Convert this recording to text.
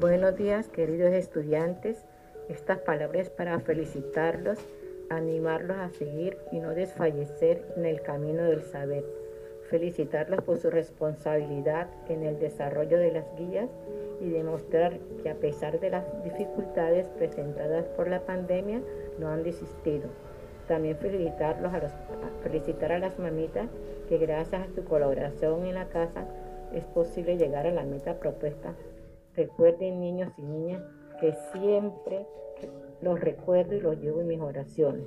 Buenos días, queridos estudiantes. Estas palabras para felicitarlos, animarlos a seguir y no desfallecer en el camino del saber. Felicitarlos por su responsabilidad en el desarrollo de las guías y demostrar que a pesar de las dificultades presentadas por la pandemia, no han desistido. También felicitarlos a los, felicitar a las mamitas que gracias a su colaboración en la casa es posible llegar a la meta propuesta. Recuerden niños y niñas que siempre los recuerdo y los llevo en mis oraciones.